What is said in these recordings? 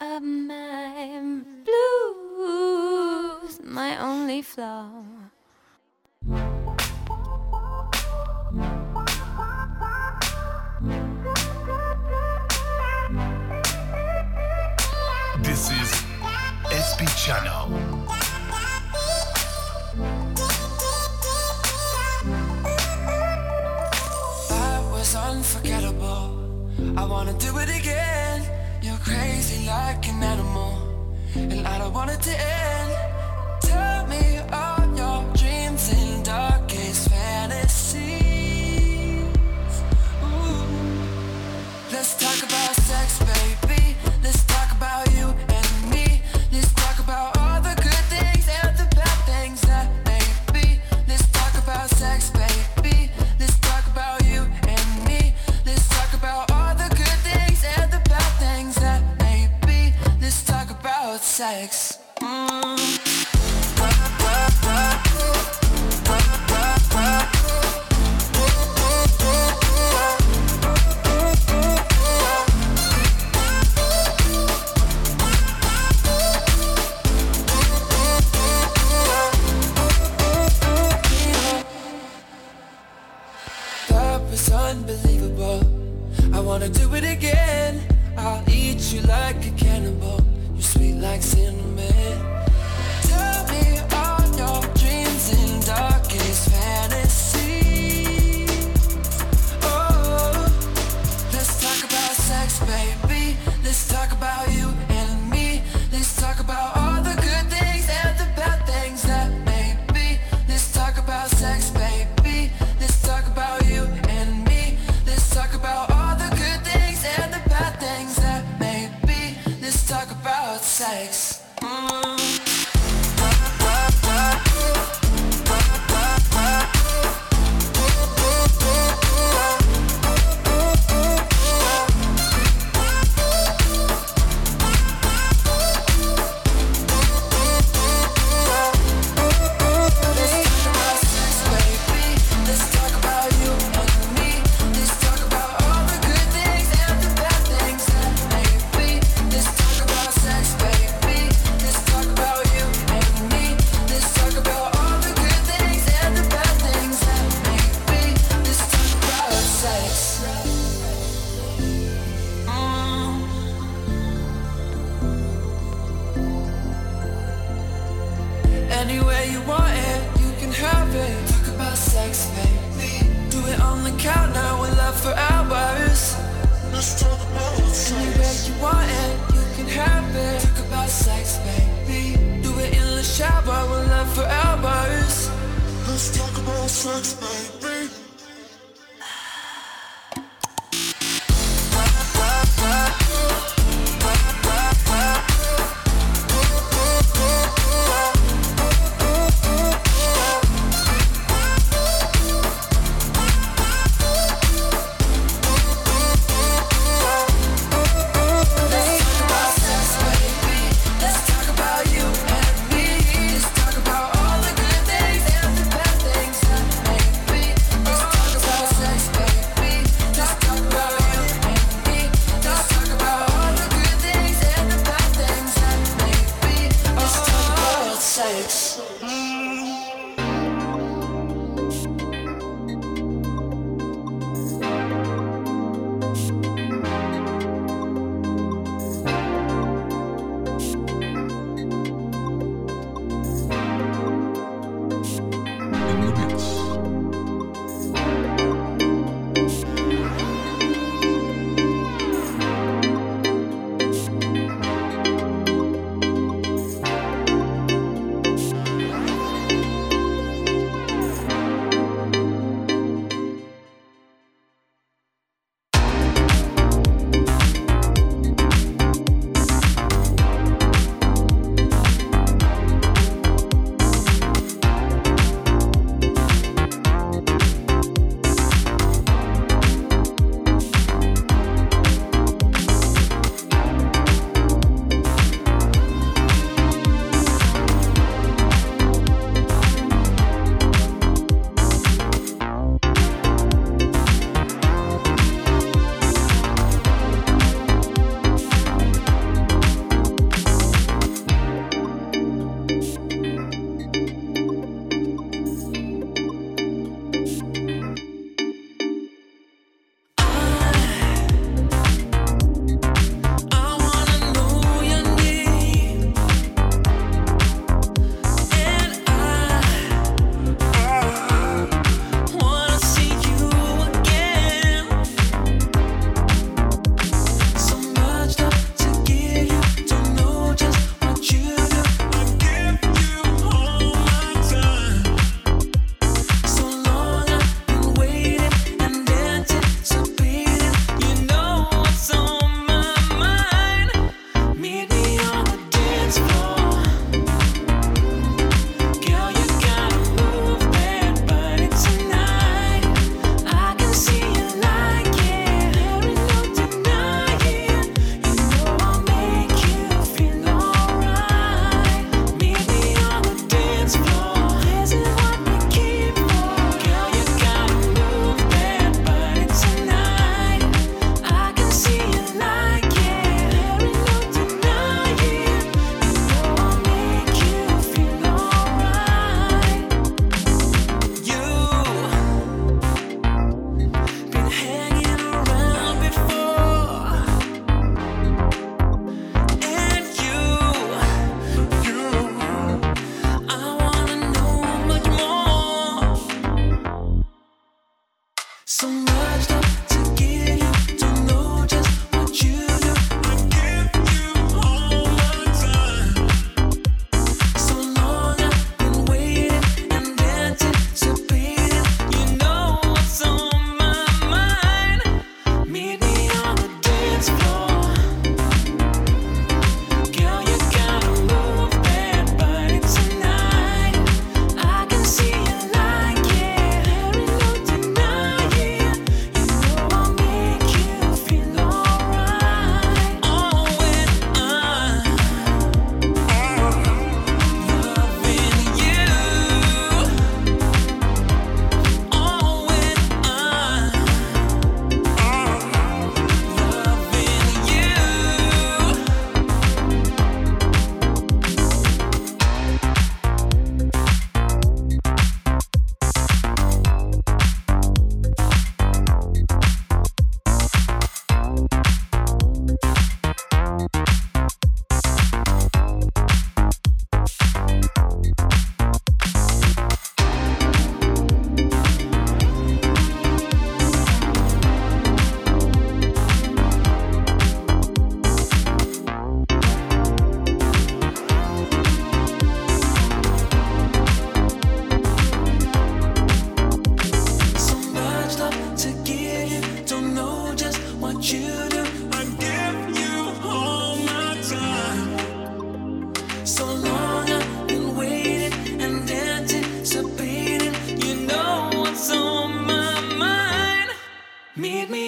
of my blues, my only flaw. This is SP Channel. unforgettable. I wanna do it again crazy like an animal, and I don't want it to end.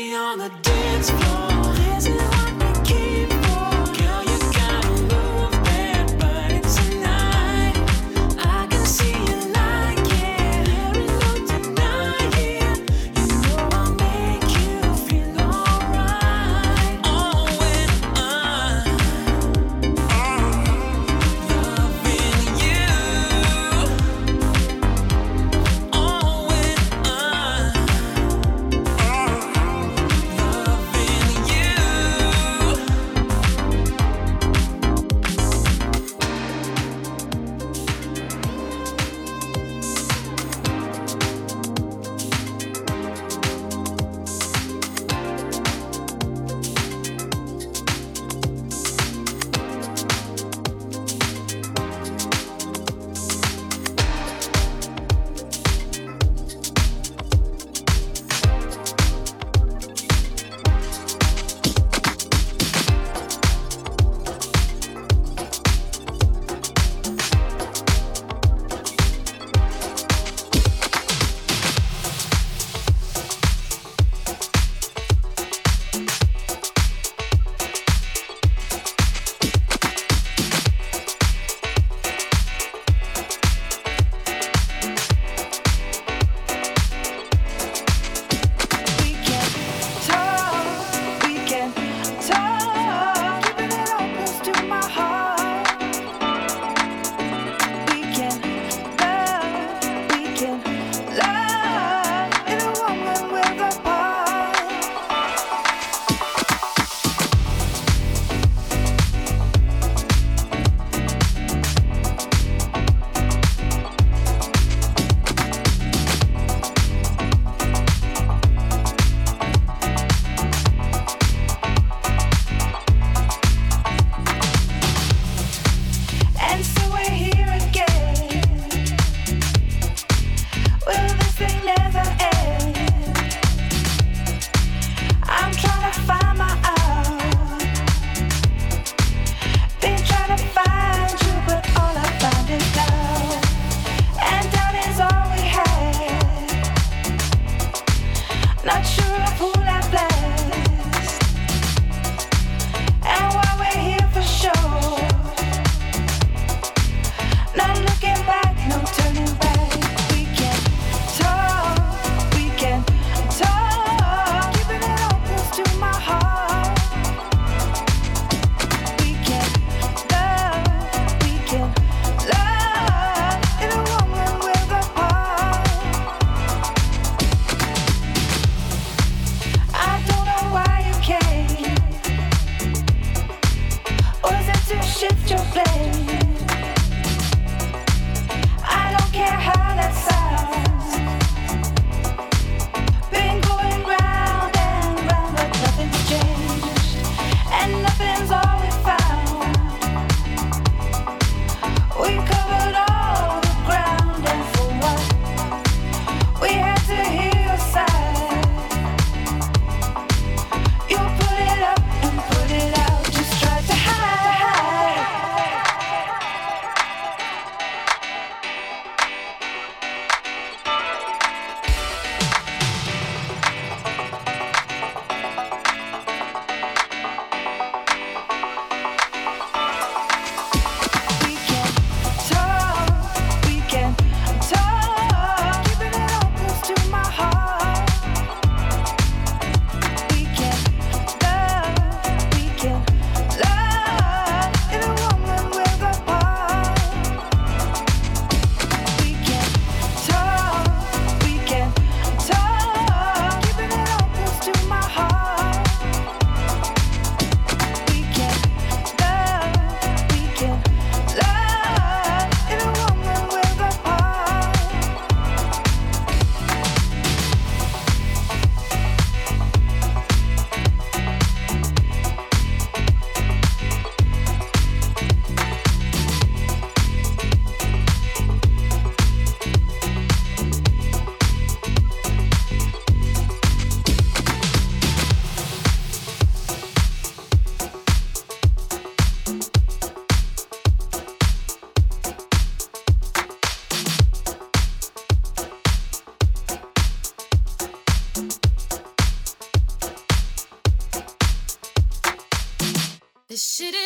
on the dance floor.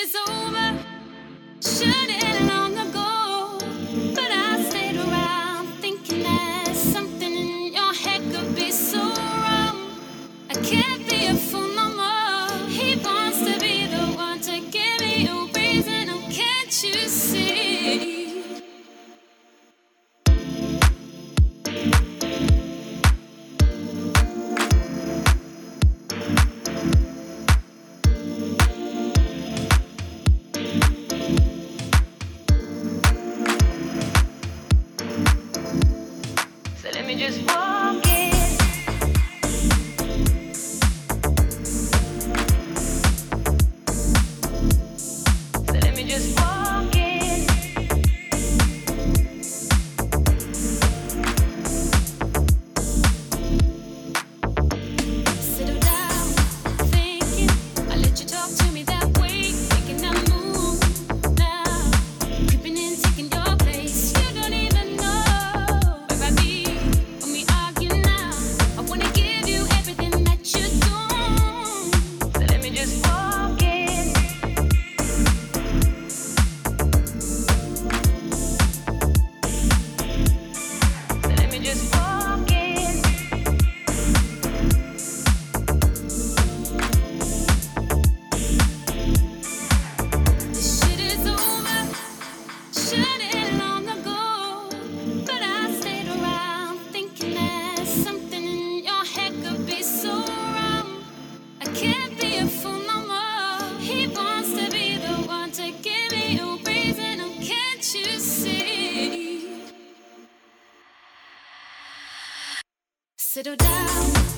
is over. Shut it off. little down.